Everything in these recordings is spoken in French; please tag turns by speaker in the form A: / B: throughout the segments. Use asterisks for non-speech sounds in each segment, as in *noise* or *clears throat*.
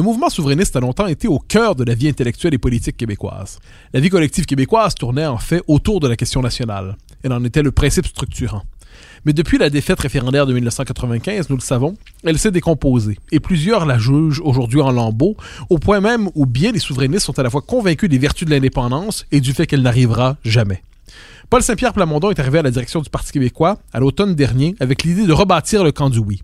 A: Le mouvement souverainiste a longtemps été au cœur de la vie intellectuelle et politique québécoise. La vie collective québécoise tournait en fait autour de la question nationale. Elle en était le principe structurant. Mais depuis la défaite référendaire de 1995, nous le savons, elle s'est décomposée, et plusieurs la jugent aujourd'hui en lambeaux, au point même où bien les souverainistes sont à la fois convaincus des vertus de l'indépendance et du fait qu'elle n'arrivera jamais. Paul Saint-Pierre Plamondon est arrivé à la direction du Parti québécois à l'automne dernier avec l'idée de rebâtir le camp du oui.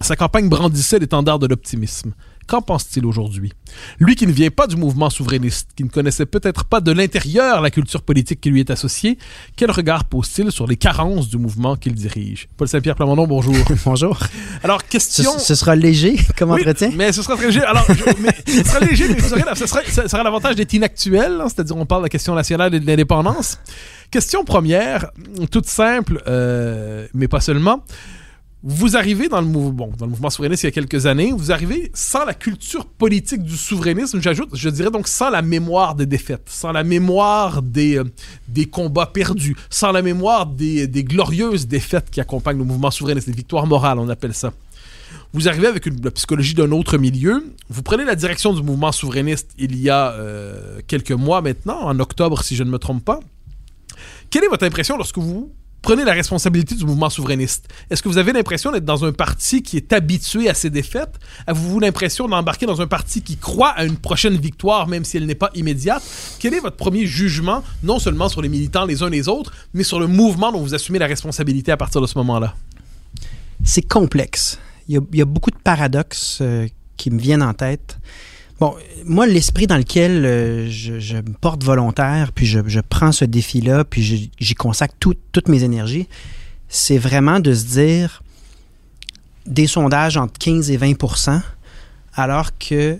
A: Sa campagne brandissait l'étendard de l'optimisme. Qu'en pense-t-il aujourd'hui? Lui qui ne vient pas du mouvement souverainiste, qui ne connaissait peut-être pas de l'intérieur la culture politique qui lui est associée, quel regard pose-t-il sur les carences du mouvement qu'il dirige? Paul Saint-Pierre Plamondon, bonjour. *laughs*
B: bonjour.
A: Alors, question...
B: Ce, ce sera léger comme
A: Oui,
B: entretien?
A: mais ce sera très léger. Alors, je- mais ce sera léger, mais ce sera, ce sera- ce sera l'avantage d'être inactuel, hein, c'est-à-dire on parle de la question nationale et de l'indépendance. Question première, toute simple, euh, mais pas seulement. Vous arrivez dans le, mou- bon, dans le mouvement souverainiste il y a quelques années, vous arrivez sans la culture politique du souverainisme, j'ajoute, je dirais donc sans la mémoire des défaites, sans la mémoire des, euh, des combats perdus, sans la mémoire des, des glorieuses défaites qui accompagnent le mouvement souverainiste, les victoires morales, on appelle ça. Vous arrivez avec la psychologie d'un autre milieu, vous prenez la direction du mouvement souverainiste il y a euh, quelques mois maintenant, en octobre si je ne me trompe pas. Quelle est votre impression lorsque vous prenez la responsabilité du mouvement souverainiste? Est-ce que vous avez l'impression d'être dans un parti qui est habitué à ses défaites? Avez-vous l'impression d'embarquer dans un parti qui croit à une prochaine victoire, même si elle n'est pas immédiate? Quel est votre premier jugement, non seulement sur les militants les uns les autres, mais sur le mouvement dont vous assumez la responsabilité à partir de ce moment-là?
B: C'est complexe. Il y, a, beaucoup de paradoxes euh, qui me viennent en tête. Bon, moi, l'esprit dans lequel euh, je, me porte volontaire, puis je, prends ce défi-là, puis j'y consacre tout- toutes mes énergies, c'est vraiment de se dire des sondages entre 15 et 20% alors que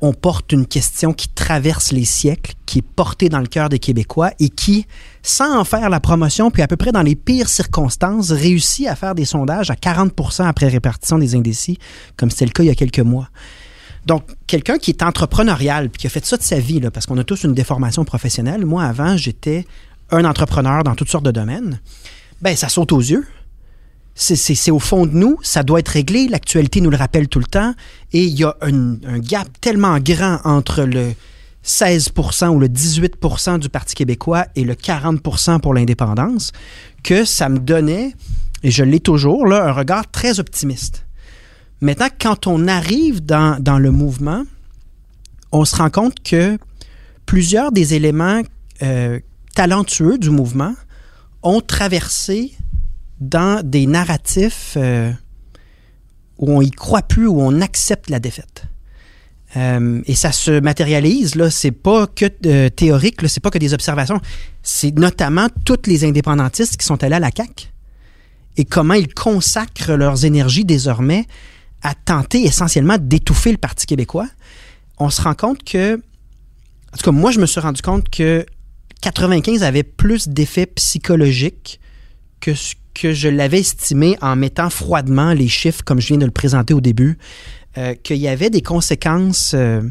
B: on porte une question qui traverse les siècles, qui est portée dans le cœur des Québécois et qui, sans en faire la promotion, puis à peu près dans les pires circonstances, réussit à faire des sondages à 40% après répartition des indécis, comme c'était le cas il y a quelques mois. Donc, quelqu'un qui est entrepreneurial, puis qui a fait ça de sa vie, parce qu'on a tous une déformation professionnelle. Moi, avant, j'étais un entrepreneur dans toutes sortes de domaines. Ben, ça saute aux yeux. C'est- au fond de nous, ça doit être réglé, l'actualité nous le rappelle tout le temps, et il y a un, gap tellement grand entre le 16% ou le 18% du Parti québécois et le 40% pour l'indépendance, que ça me donnait, et je l'ai toujours, un regard très optimiste. Maintenant, quand on arrive dans, dans le mouvement, on se rend compte que plusieurs des éléments euh, talentueux du mouvement ont traversé dans des narratifs euh, où on y croit plus, où on accepte la défaite. Euh, et ça se matérialise, là, c'est pas que théorique, là, c'est pas que des observations, c'est notamment tous les indépendantistes qui sont allés à la CAQ et comment ils consacrent leurs énergies désormais à tenter essentiellement d'étouffer le Parti québécois. On se rend compte que, en tout cas, moi, je me suis rendu compte que 95 avait plus d'effets psychologiques que ce que je l'avais estimé en mettant froidement les chiffres comme je viens de le présenter au début, euh, qu'il y avait des conséquences euh,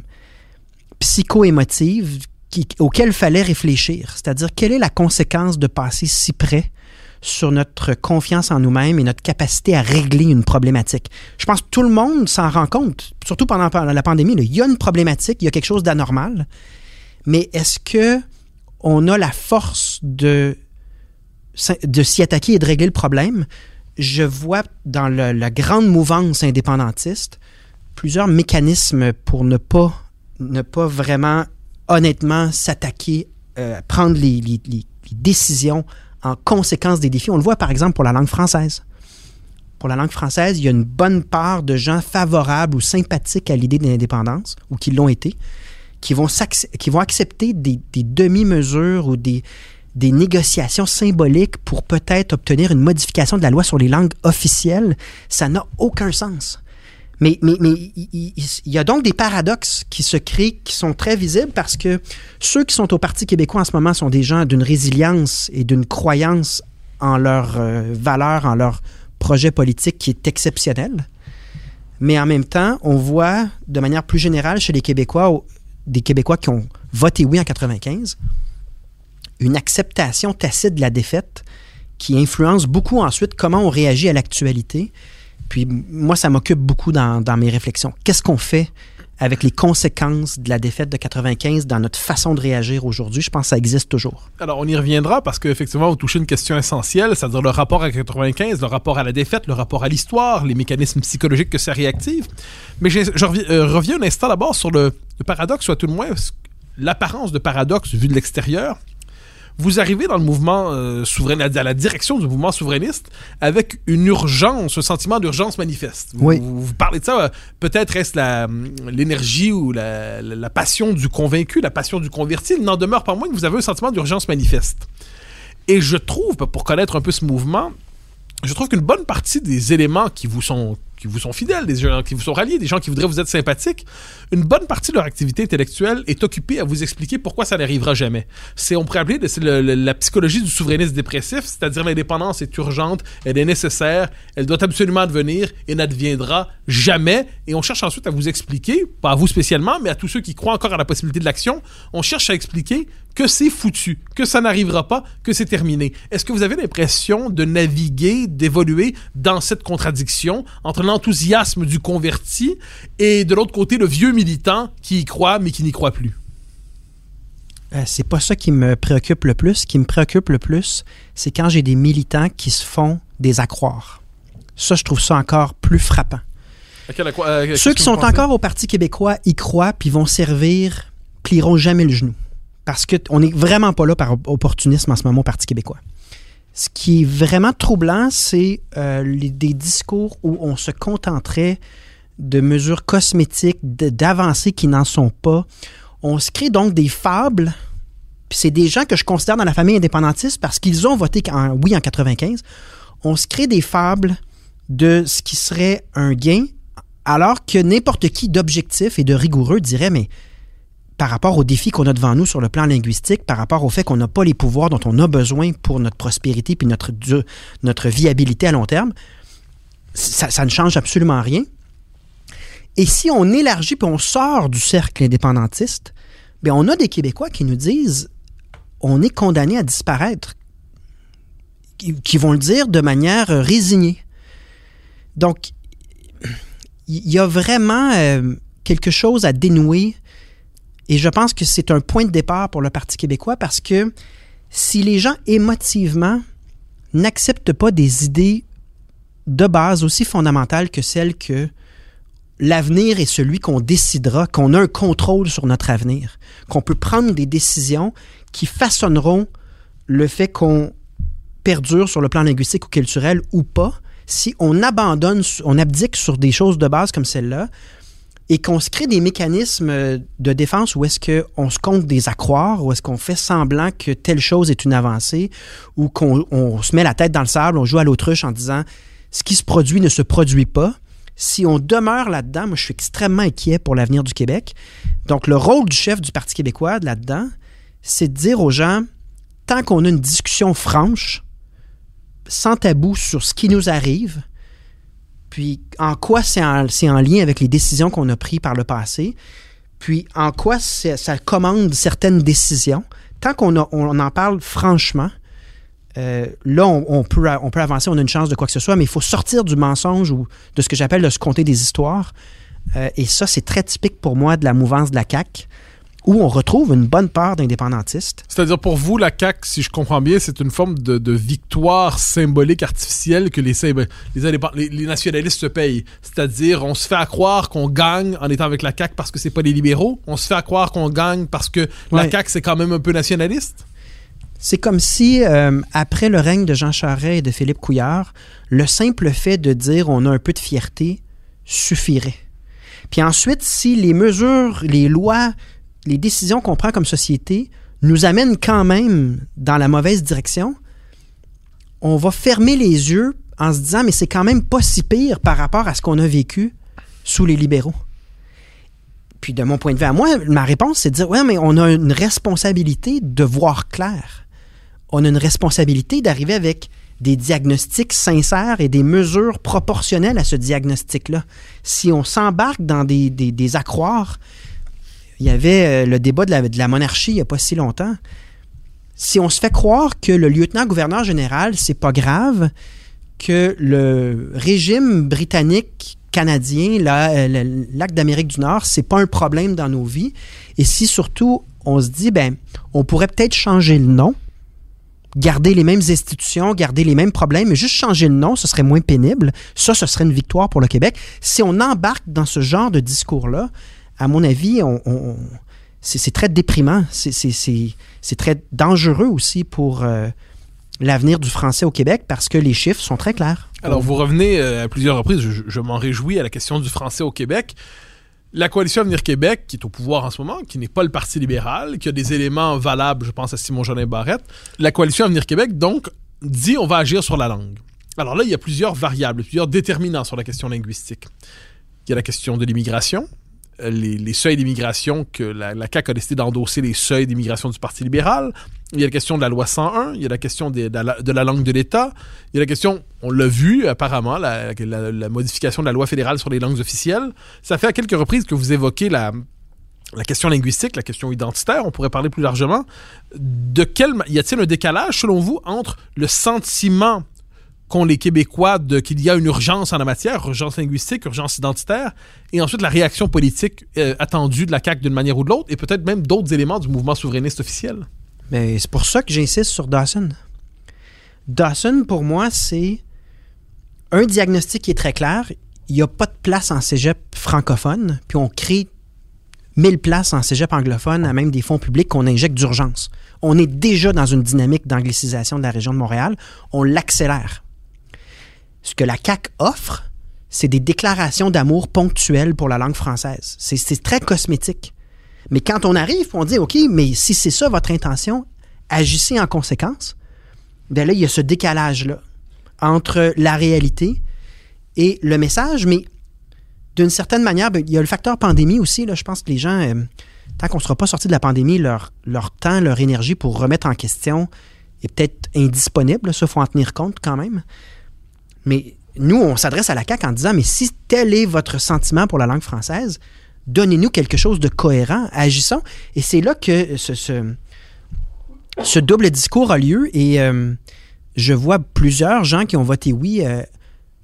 B: psycho-émotives auxquelles il fallait réfléchir. C'est-à-dire, quelle est la conséquence de passer si près sur notre confiance en nous-mêmes et notre capacité à régler une problématique. Je pense que tout le monde s'en rend compte, surtout pendant la pandémie. Il y a une problématique, il y a quelque chose d'anormal, mais est-ce que on a la force de, s'y attaquer et de régler le problème? je vois dans la grande mouvance indépendantiste plusieurs mécanismes pour ne pas, ne pas vraiment honnêtement s'attaquer, euh, prendre les décisions en conséquence des défis. On le voit par exemple pour la langue française. Pour la langue française, il y a une bonne part de gens favorables ou sympathiques à l'idée de l'indépendance, ou qui l'ont été, qui vont, qui vont accepter des, demi-mesures ou des négociations symboliques pour peut-être obtenir une modification de la loi sur les langues officielles. Ça n'a aucun sens. Mais, il, y a donc des paradoxes qui se créent, qui sont très visibles parce que ceux qui sont au Parti québécois en ce moment sont des gens d'une résilience et d'une croyance en leurs euh, valeurs, en leur projet politique qui est exceptionnel. Mais en même temps, on voit de manière plus générale chez les Québécois, des Québécois qui ont voté oui en 95, une acceptation tacite de la défaite qui influence beaucoup ensuite comment on réagit à l'actualité. Puis moi, ça m'occupe beaucoup dans, mes réflexions. Qu'est-ce qu'on fait avec les conséquences de la défaite de 95 dans notre façon de réagir aujourd'hui? Je pense que ça existe toujours.
A: Alors, on y reviendra parce qu'effectivement, vous touchez une question essentielle, c'est-à-dire le rapport à 95, le rapport à la défaite, le rapport à l'histoire, les mécanismes psychologiques que ça réactive. Mais je reviens, euh, reviens un instant d'abord sur le, paradoxe, ou à tout le moins ce- l'apparence de paradoxe vu de l'extérieur. Vous arrivez dans le mouvement euh, souverain, à la direction du mouvement souverainiste avec une urgence, un sentiment d'urgence manifeste. Vous,
B: Oui.
A: vous, vous parlez de ça, euh, peut-être est-ce la, l'énergie ou la, la- la passion du convaincu, la passion du converti. Il n'en demeure pas moins que vous avez un sentiment d'urgence manifeste. Et je trouve, pour connaître un peu ce mouvement, je trouve qu'une bonne partie des éléments qui vous sont qui vous sont fidèles, des gens qui vous sont ralliés, des gens qui voudraient vous être sympathiques, une bonne partie de leur activité intellectuelle est occupée à vous expliquer pourquoi ça n'arrivera jamais. C'est, on pourrait appeler la psychologie du souverainisme dépressif, c'est-à-dire l'indépendance est urgente, elle est nécessaire, elle doit absolument advenir et n'adviendra jamais. Et on cherche ensuite à vous expliquer, pas à vous spécialement, mais à tous ceux qui croient encore à la possibilité de l'action, on cherche à expliquer que c'est foutu, que ça n'arrivera pas, que c'est terminé. Est-ce que vous avez l'impression de naviguer, d'évoluer dans cette contradiction entre l'enthousiasme du converti et de l'autre côté le vieux militant qui y croit mais qui n'y croit plus?
B: Euh, c'est pas ça qui me préoccupe le plus. Ce qui me préoccupe le plus, c'est quand j'ai des militants qui se font des accroires. Ça, je trouve ça encore plus frappant.
A: À quel- à quoi- à- qu'est-ce
B: Ceux qui sont encore au Parti québécois y croient puis vont servir, plieront jamais le genou. Parce qu'on n'est vraiment pas là par opportunisme en ce moment au Parti québécois. Ce qui est vraiment troublant, c'est euh, des discours où on se contenterait de mesures cosmétiques, d'avancées qui n'en sont pas. On se crée donc des fables. C'est des gens que je considère dans la famille indépendantiste parce qu'ils ont voté oui en 95. On se crée des fables de ce qui serait un gain, alors que n'importe qui d'objectif et de rigoureux dirait, mais par rapport aux défis qu'on a devant nous sur le plan linguistique, par rapport au fait qu'on n'a pas les pouvoirs dont on a besoin pour notre prospérité puis notre, viabilité à long terme, ça, ne change absolument rien. Et si on élargit puis on sort du cercle indépendantiste, bien, on a des Québécois qui nous disent on est condamné à disparaître, qui, vont le dire de manière résignée. Donc, il y a vraiment euh, quelque chose à dénouer et je pense que c'est un point de départ pour le Parti québécois parce que si les gens émotivement n'acceptent pas des idées de base aussi fondamentales que celles que l'avenir est celui qu'on décidera, qu'on a un contrôle sur notre avenir, qu'on peut prendre des décisions qui façonneront le fait qu'on perdure sur le plan linguistique ou culturel ou pas, si on abandonne, on abdique sur des choses de base comme celle-là, et qu'on se crée des mécanismes euh, de défense où est-ce qu'on se compte des accroires, où est-ce qu'on fait semblant que telle chose est une avancée, ou qu'on on se met la tête dans le sable, on joue à l'autruche en disant ce qui se produit ne se produit pas. Si on demeure là-dedans, moi je suis extrêmement inquiet pour l'avenir du Québec. Donc le rôle du chef du Parti québécois là-dedans, c'est de dire aux gens, tant qu'on a une discussion franche, sans tabou sur ce qui nous arrive, puis en quoi c'est en, lien avec les décisions qu'on a prises par le passé, puis en quoi ça commande certaines décisions? Tant qu'on en parle franchement, euh, là, on, on peut, on peut avancer, on a une chance de quoi que ce soit, mais il faut sortir du mensonge ou de ce que j'appelle de se compter des histoires. Euh, et ça, c'est très typique pour moi de la mouvance de la CAQ, où on retrouve une bonne part d'indépendantistes.
A: C'est-à-dire pour vous, la CAQ, si je comprends bien, c'est une forme de, de, victoire symbolique artificielle que les, les, les, nationalistes se payent. C'est-à-dire, on se fait à croire qu'on gagne en étant avec la CAQ parce que c'est pas les libéraux. On se fait à croire qu'on gagne parce que la CAQ, c'est quand même un peu nationaliste.
B: C'est comme si, euh, après le règne de Jean Charest et de Philippe Couillard, le simple fait de dire on a un peu de fierté suffirait. Puis ensuite, si les mesures, les lois, les décisions qu'on prend comme société nous amènent quand même dans la mauvaise direction, on va fermer les yeux en se disant mais c'est quand même pas si pire par rapport à ce qu'on a vécu sous les libéraux. Puis de mon point de vue à moi, ma réponse c'est de dire ouais mais on a une responsabilité de voir clair. On a une responsabilité d'arriver avec des diagnostics sincères et des mesures proportionnelles à ce diagnostic-là. Si on s'embarque dans des, des, il y avait euh, le débat de la, monarchie il n'y a pas si longtemps. Si on se fait croire que le lieutenant-gouverneur général, c'est pas grave, que le régime britannique canadien, euh, l'acte d'Amérique du Nord, c'est pas un problème dans nos vies. Et si surtout on se dit, ben, on pourrait peut-être changer le nom, garder les mêmes institutions, garder les mêmes problèmes, mais juste changer le nom, ce serait moins pénible. Ça, ce serait une victoire pour le Québec. Si on embarque dans ce genre de discours-là, à mon avis, on, c'est très déprimant. C'est très dangereux aussi pour euh, l'avenir du français au Québec parce que les chiffres sont très clairs.
A: Alors, vous revenez euh, à plusieurs reprises, je, m'en réjouis, à la question du français au Québec. La coalition Avenir Québec, qui est au pouvoir en ce moment, qui n'est pas le Parti libéral, qui a des éléments valables, je pense à Simon Jolin Barrette, la coalition Avenir Québec, donc, dit on va agir sur la langue. Alors là, il y a plusieurs variables, plusieurs déterminants sur la question linguistique. Il y a la question de l'immigration, les, seuils d'immigration que la, la, CAQ a décidé d'endosser les seuils d'immigration du Parti libéral. Il y a la question de la loi 101, il y a la question de, la, langue de l'État, il y a la question, on l'a vu apparemment, la, modification de la loi fédérale sur les langues officielles. Ça fait à quelques reprises que vous évoquez la, la question linguistique, la question identitaire, on pourrait parler plus largement. De quel y a-t-il un décalage selon vous entre le sentiment qu'ont les Québécois qu'il y a une urgence en la matière, urgence linguistique, urgence identitaire, et ensuite la réaction politique euh, attendue de la CAQ d'une manière ou de l'autre, et peut-être même d'autres éléments du mouvement souverainiste officiel.
B: Mais c'est pour ça que j'insiste sur Dawson. Dawson, pour moi, c'est un diagnostic qui est très clair. Il n'y a pas de place en cégep francophone, puis on crée 1000 places en cégep anglophone à même des fonds publics qu'on injecte d'urgence. On est déjà dans une dynamique d'anglicisation de la région de Montréal. On l'accélère. Ce que la CAC offre, c'est des déclarations d'amour ponctuelles pour la langue française. C'est très cosmétique. Mais quand on arrive, on dit, OK, mais si c'est ça votre intention, agissez en conséquence. Bien là, il y a ce décalage-là entre la réalité et le message, mais d'une certaine manière, ben, il y a le facteur pandémie aussi. Là, je pense que les gens, euh, tant qu'on ne sera pas sorti de la pandémie, leur, leur temps, leur énergie pour remettre en question est peut-être indisponible. Ça, il faut en tenir compte quand même. Mais nous, on s'adresse à la CAQ en disant, mais si tel est votre sentiment pour la langue française, donnez-nous quelque chose de cohérent, agissons. Et c'est là que ce, double discours a lieu et euh, je vois plusieurs gens qui ont voté oui euh,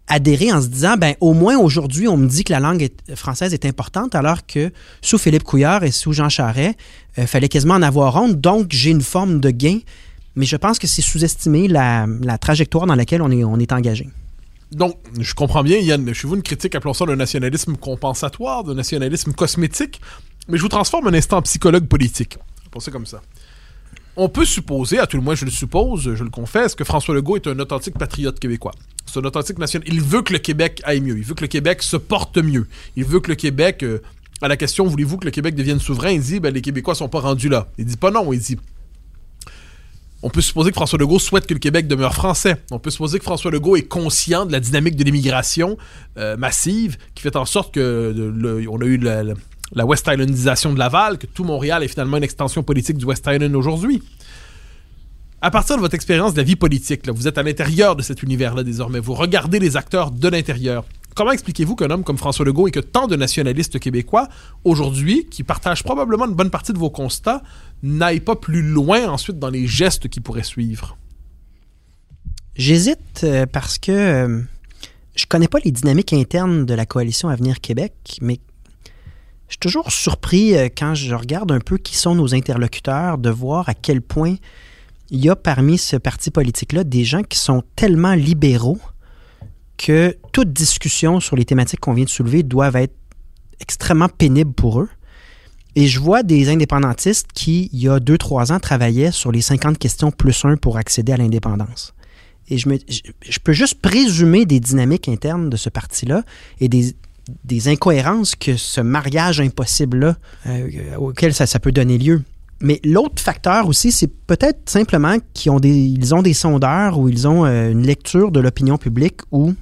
B: adhérer en se disant, ben au moins aujourd'hui, on me dit que la langue française est importante, alors que sous Philippe Couillard et sous Jean Charest, il euh, fallait quasiment en avoir honte, donc j'ai une forme de gain. Mais je pense que c'est sous-estimer la, trajectoire dans laquelle est, on est engagé.
A: Donc, je comprends bien, Yann, chez vous, une critique, appelons ça d'un nationalisme compensatoire, d'un nationalisme cosmétique, mais je vous transforme un instant en psychologue politique. Pensez comme ça. On peut supposer, à tout le moins je le suppose, je le confesse, que François Legault est un authentique patriote québécois. C'est un authentique national. Il veut que le Québec aille mieux. Il veut que le Québec se porte mieux. Il veut que le Québec, euh, à la question, voulez-vous que le Québec devienne souverain, il dit, ben, les Québécois sont pas rendus là. Il dit pas non, il dit, on peut supposer que François Legault souhaite que le Québec demeure français. On peut supposer que François Legault est conscient de la dynamique de l'immigration euh, massive qui fait en sorte que on a eu la, West Islandisation de Laval, que tout Montréal est finalement une extension politique du West Island aujourd'hui. À partir de votre expérience de la vie politique, vous êtes à l'intérieur de cet univers-là désormais. Vous regardez les acteurs de l'intérieur. Comment expliquez-vous qu'un homme comme François Legault et que tant de nationalistes québécois, aujourd'hui, qui partagent probablement une bonne partie de vos constats, n'aillent pas plus loin ensuite dans les gestes qui pourraient suivre?
B: J'hésite euh, parce que euh, je connais pas les dynamiques internes de la coalition Avenir Québec, mais je suis toujours surpris euh, quand je regarde un peu qui sont nos interlocuteurs de voir à quel point il y a parmi ce parti politique-là des gens qui sont tellement libéraux que toute discussion sur les thématiques qu'on vient de soulever doivent être extrêmement pénibles pour eux. Et je vois des indépendantistes qui, il y a deux, trois ans, travaillaient sur les 50 questions plus un pour accéder à l'indépendance. Et je, me, je, peux juste présumer des dynamiques internes de ce parti-là et des, des incohérences que ce mariage impossible-là, euh, auquel ça, ça peut donner lieu. Mais l'autre facteur aussi, c'est peut-être simplement qu'ils ont des, ils ont des sondeurs ou ils ont euh, une lecture de l'opinion publique où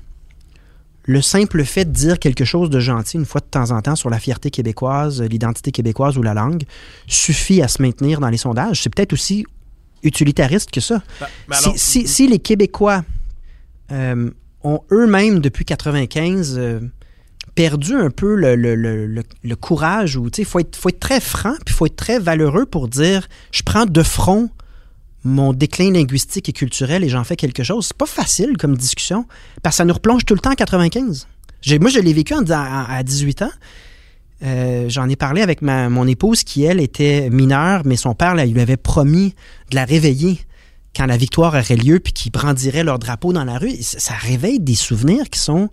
B: le simple fait de dire quelque chose de gentil une fois de temps en temps sur la fierté québécoise, l'identité québécoise ou la langue suffit à se maintenir dans les sondages. C'est peut-être aussi utilitariste que ça. Ben, ben si, si, les Québécois euh, ont eux-mêmes depuis 95 perdu un peu le, le, le, le courage. Il faut être, faut être très franc, puis il faut être très valeureux pour dire je prends de front mon déclin linguistique et culturel et j'en fais quelque chose. C'est pas facile comme discussion, parce que ça nous replonge tout le temps en 95. Moi, je l'ai vécu à 18 ans. Euh, j'en ai parlé avec ma, mon épouse qui, elle, était mineure, mais son père là, lui avait promis de la réveiller quand la victoire aurait lieu, puis qu'ils brandiraient leur drapeau dans la rue. Ça réveille des souvenirs qui sont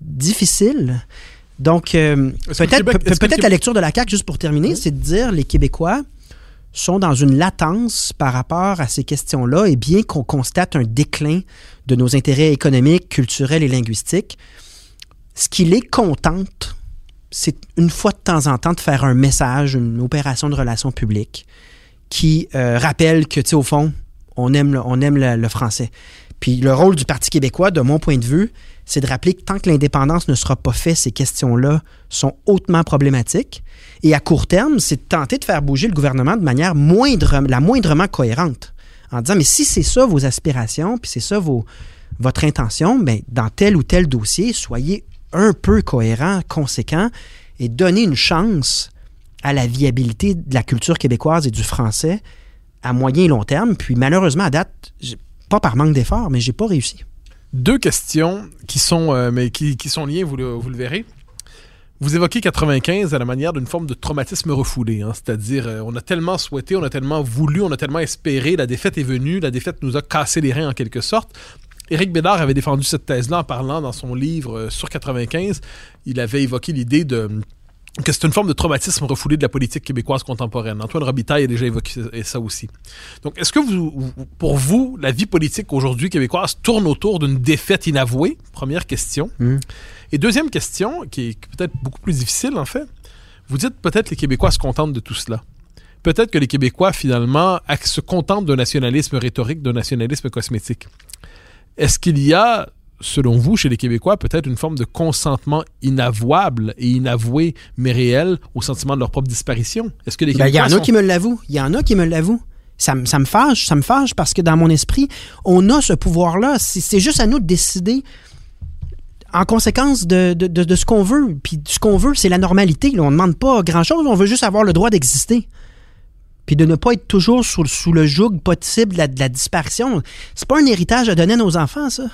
B: difficile. Donc, euh, peut-être la lecture de la CAQ, juste pour terminer, c'est de dire les Québécois sont dans une latence par rapport à ces questions-là, et bien qu'on constate un déclin de nos intérêts économiques, culturels et linguistiques, ce qui les contente, c'est une fois de temps en temps de faire un message, une opération de relations publiques qui euh, rappelle que, tu sais, au fond, on aime, on aime le français. Puis le rôle du Parti québécois, de mon point de vue, c'est de rappeler que tant que l'indépendance ne sera pas faite, ces questions-là sont hautement problématiques. Et à court terme, c'est de tenter de faire bouger le gouvernement de manière moindre, la moindrement cohérente. En disant, mais si c'est ça vos aspirations, puis c'est ça vos, votre intention, bien, dans tel ou tel dossier, soyez un peu cohérent, conséquent, et donnez une chance à la viabilité de la culture québécoise et du français à moyen et long terme. Puis malheureusement, à date, pas par manque d'effort, mais j'ai pas réussi.
A: Deux questions qui sont, euh, mais qui, sont liées, vous vous le verrez. Vous évoquez 95 à la manière d'une forme de traumatisme refoulé, hein. c'est-à-dire euh, on a tellement souhaité, on a tellement voulu, on a tellement espéré, la défaite est venue, la défaite nous a cassé les reins en quelque sorte. Éric Bédard avait défendu cette thèse-là en parlant dans son livre euh, sur 95. Il avait évoqué l'idée de que c'est une forme de traumatisme refoulé de la politique québécoise contemporaine. Antoine Robitaille a déjà évoqué ça aussi. Donc, est-ce que vous, pour vous, la vie politique aujourd'hui québécoise tourne autour d'une défaite inavouée? Première question. Hmm. Et deuxième question, qui est peut-être beaucoup plus difficile en fait. Vous dites peut-être les Québécois se contentent de tout cela. Peut-être que les Québécois, finalement, se contentent d'un nationalisme rhétorique, d'un nationalisme cosmétique. Est-ce qu'il y a selon vous, chez les Québécois, peut-être une forme de consentement inavouable et inavoué, mais réel, au sentiment de leur propre disparition?
B: Est-ce que les ben, Il y en a qui me l'avouent. Il y en a qui me l'avouent. Ça, ça, me fâche, ça me fâche parce que dans mon esprit, on a ce pouvoir-là. C'est juste à nous de décider en conséquence de, de, ce qu'on veut. Puis ce qu'on veut, c'est la normalité. On ne demande pas grand-chose, on veut juste avoir le droit d'exister. Puis de ne pas être toujours sous, sous le joug possible de la, de la disparition. C'est pas un héritage à donner à nos enfants, ça.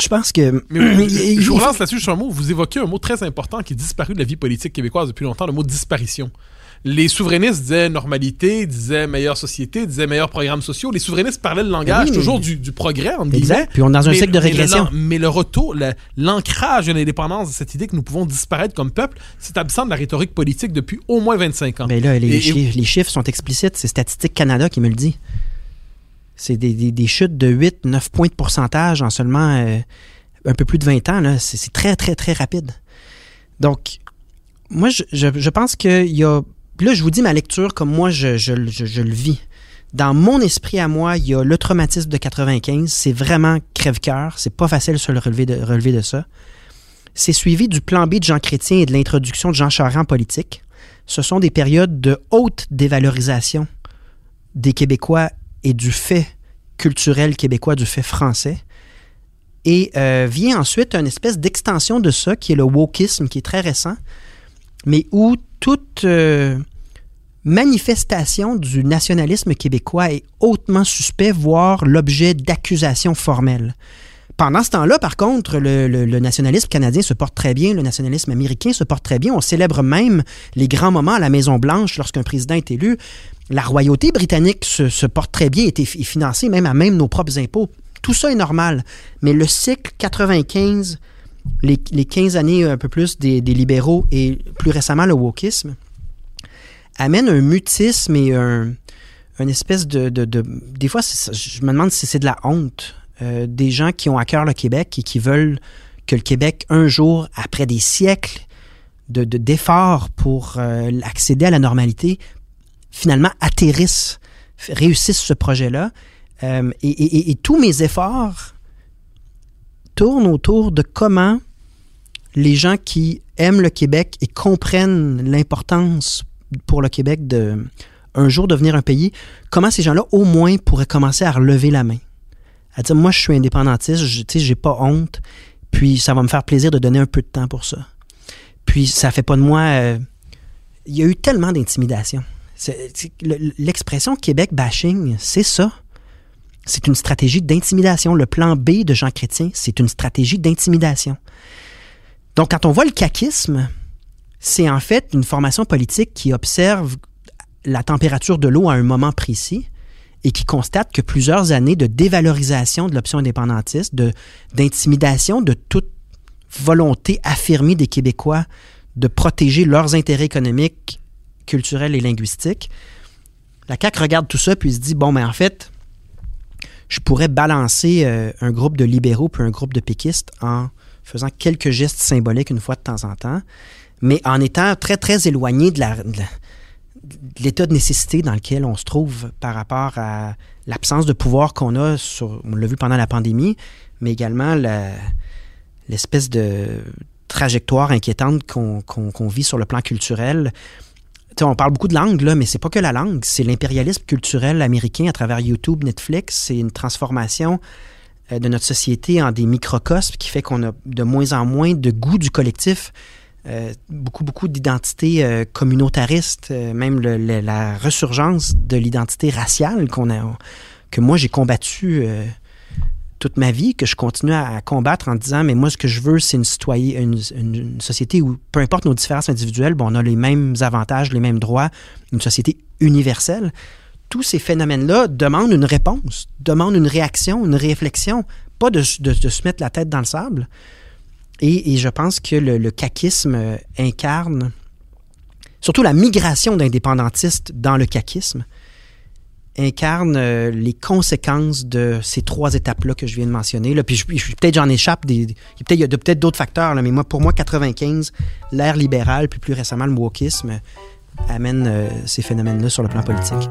B: Je pense que. *clears throat*
A: je vous relance là-dessus sur un mot. Vous évoquez un mot très important qui est disparu de la vie politique québécoise depuis longtemps, le mot disparition. Les souverainistes disaient normalité, disaient meilleure société, disaient meilleurs programmes sociaux. Les souverainistes parlaient le langage toujours du, progrès, en
B: Exact. Puis on est dans un cycle de régression.
A: Mais le, retour, l'ancrage de l'indépendance de cette idée que nous pouvons disparaître comme peuple, c'est absent de la rhétorique politique depuis au moins 25 ans.
B: Mais là, les, chiffres, les chiffres sont explicites. C'est Statistique Canada qui me le dit. C'est des, chutes de 8, 9 points de pourcentage en seulement euh, un peu plus de 20 ans. C'est très, très, très rapide. Donc, moi, je, pense qu'il y a... Là, je vous dis ma lecture comme moi, je, le vis. Dans mon esprit à moi, il y a le traumatisme de 95. C'est vraiment crève-cœur. C'est pas facile de se le relever de, relever ça. C'est suivi du plan B de Jean Chrétien et de l'introduction de Jean Charest en politique. Ce sont des périodes de haute dévalorisation des Québécois et du fait culturel québécois, du fait français. Et euh, vient ensuite une espèce d'extension de ça, qui est le wokisme, qui est très récent, mais où toute euh, manifestation du nationalisme québécois est hautement suspect, voire l'objet d'accusations formelles. Pendant ce temps-là, par contre, le, nationalisme canadien se porte très bien, le nationalisme américain se porte très bien. On célèbre même les grands moments à la Maison-Blanche lorsqu'un président est élu. La royauté britannique se, porte très bien, est, est financée même à même nos propres impôts. Tout ça est normal. Mais le cycle 95, les, les 15 années un peu plus des, libéraux et plus récemment le wokisme, amène un mutisme et un, une espèce de des fois, je me demande si c'est de la honte euh, des gens qui ont à cœur le Québec et qui veulent que le Québec, un jour, après des siècles de, d'efforts pour euh, accéder à la normalité, finalement atterrisse, réussisse ce projet-là. Euh, et, tous mes efforts tournent autour de comment les gens qui aiment le Québec et comprennent l'importance pour le Québec de un jour devenir un pays, comment ces gens-là au moins pourraient commencer à relever la main. À dire, moi, je suis indépendantiste, je j'ai pas honte, puis ça va me faire plaisir de donner un peu de temps pour ça. Puis ça fait pas de moi... Euh, il y a eu tellement d'intimidation. L'expression Québec bashing, c'est ça. C'est une stratégie d'intimidation. Le plan B de Jean Chrétien, c'est une stratégie d'intimidation. Donc, quand on voit le caquisme, c'est en fait une formation politique qui observe la température de l'eau à un moment précis et qui constate que plusieurs années de dévalorisation de l'option indépendantiste, d'intimidation de toute volonté affirmée des Québécois de protéger leurs intérêts économiques, culturels et linguistiques, la CAQ regarde tout ça puis se dit, bon, mais en fait, je pourrais balancer euh, un groupe de libéraux puis un groupe de péquistes en faisant quelques gestes symboliques une fois de temps en temps, mais en étant très, très éloigné de la, l'état de nécessité dans lequel on se trouve par rapport à l'absence de pouvoir qu'on a, on l'a vu pendant la pandémie, mais également l'espèce de trajectoire inquiétante qu'on vit sur le plan culturel. on parle beaucoup de langue, là, mais c'est pas que la langue, c'est l'impérialisme culturel américain à travers YouTube, Netflix. C'est une transformation euh, de notre société en des microcosmes qui fait qu'on a de moins en moins de goût du collectif. Euh, beaucoup, beaucoup d'identités euh, communautaristes, euh, même la ressurgence de l'identité raciale qu'on a, que moi j'ai combattu toute ma vie, que je continue à, combattre en disant, mais moi ce que je veux, c'est une, citoyen, une, société où, peu importe nos différences individuelles, bon, on a les mêmes avantages, les mêmes droits, une société universelle. Tous ces phénomènes-là demandent une réponse, demandent une réaction, une réflexion, pas de, de se mettre la tête dans le sable. Et, je pense que le, le caquisme euh, incarne, surtout la migration d'indépendantistes dans le caquisme, incarne euh, les conséquences de ces trois étapes-là que je viens de mentionner. Là. Puis peut-être j'en échappe, peut-être il y a peut-être d'autres facteurs, mais moi, pour moi, 95, l'ère libérale, puis plus récemment le wokisme, amène euh, ces phénomènes-là sur le plan politique.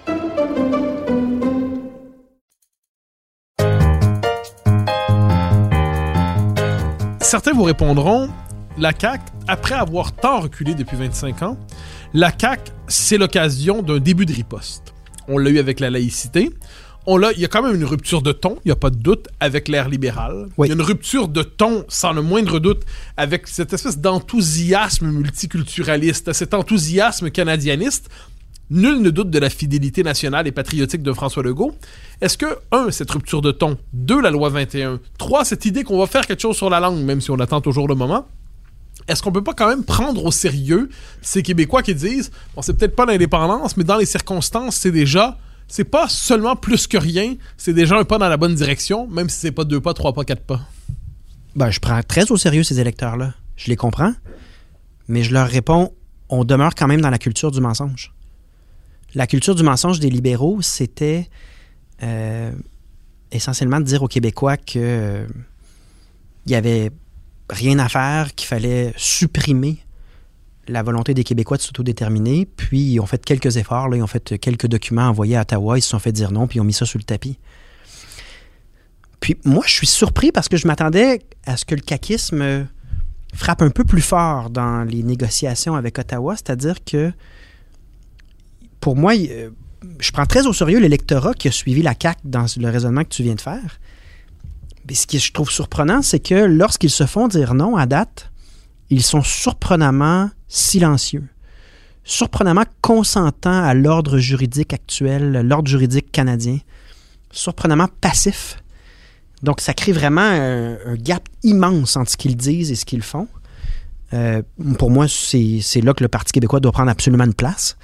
A: Certains vous répondront, la CAQ, après avoir tant reculé depuis 25 ans, la CAQ, c'est l'occasion d'un début de riposte. On l'a eu avec la laïcité. On l'a, il y a quand même une rupture de ton, il n'y a pas de doute, avec l'ère libérale. Il y a une rupture de ton, sans le moindre doute, avec cette espèce d'enthousiasme multiculturaliste, cet enthousiasme canadianiste Nul ne doute de la fidélité nationale et patriotique de François Legault. Est-ce que, un, cette rupture de ton, deux, la loi 21, trois, cette idée qu'on va faire quelque chose sur la langue, même si on attend toujours le moment, est-ce qu'on peut pas quand même prendre au sérieux ces Québécois qui disent, bon, c'est peut-être pas l'indépendance, mais dans les circonstances, c'est déjà, c'est pas seulement plus que rien, c'est déjà un pas dans la bonne direction, même si c'est pas deux pas, trois pas, quatre pas?
B: Ben, je prends très au sérieux ces électeurs-là. Je les comprends, mais je leur réponds, on demeure quand même dans la culture du mensonge la culture du mensonge des libéraux, c'était euh, essentiellement de dire aux Québécois que euh, il y avait rien à faire, qu'il fallait supprimer la volonté des Québécois de s'autodéterminer, puis ils ont fait quelques efforts, ils ont fait quelques documents envoyés à Ottawa, ils se sont fait dire non, puis ils ont mis ça sur le tapis. Puis moi, je suis surpris parce que je m'attendais à ce que le caquisme frappe un peu plus fort dans les négociations avec Ottawa, c'est-à-dire que pour moi, euh, je prends très au sérieux l'électorat qui a suivi la CAQ dans le raisonnement que tu viens de faire. Mais ce que je trouve surprenant, c'est que lorsqu'ils se font dire non à date, ils sont surprenamment silencieux, surprenamment consentants à l'ordre juridique actuel, l'ordre juridique canadien, surprenamment passifs. Donc, ça crée vraiment un, gap immense entre ce qu'ils disent et ce qu'ils font. Euh, pour moi, c'est là que le Parti québécois doit prendre absolument une place.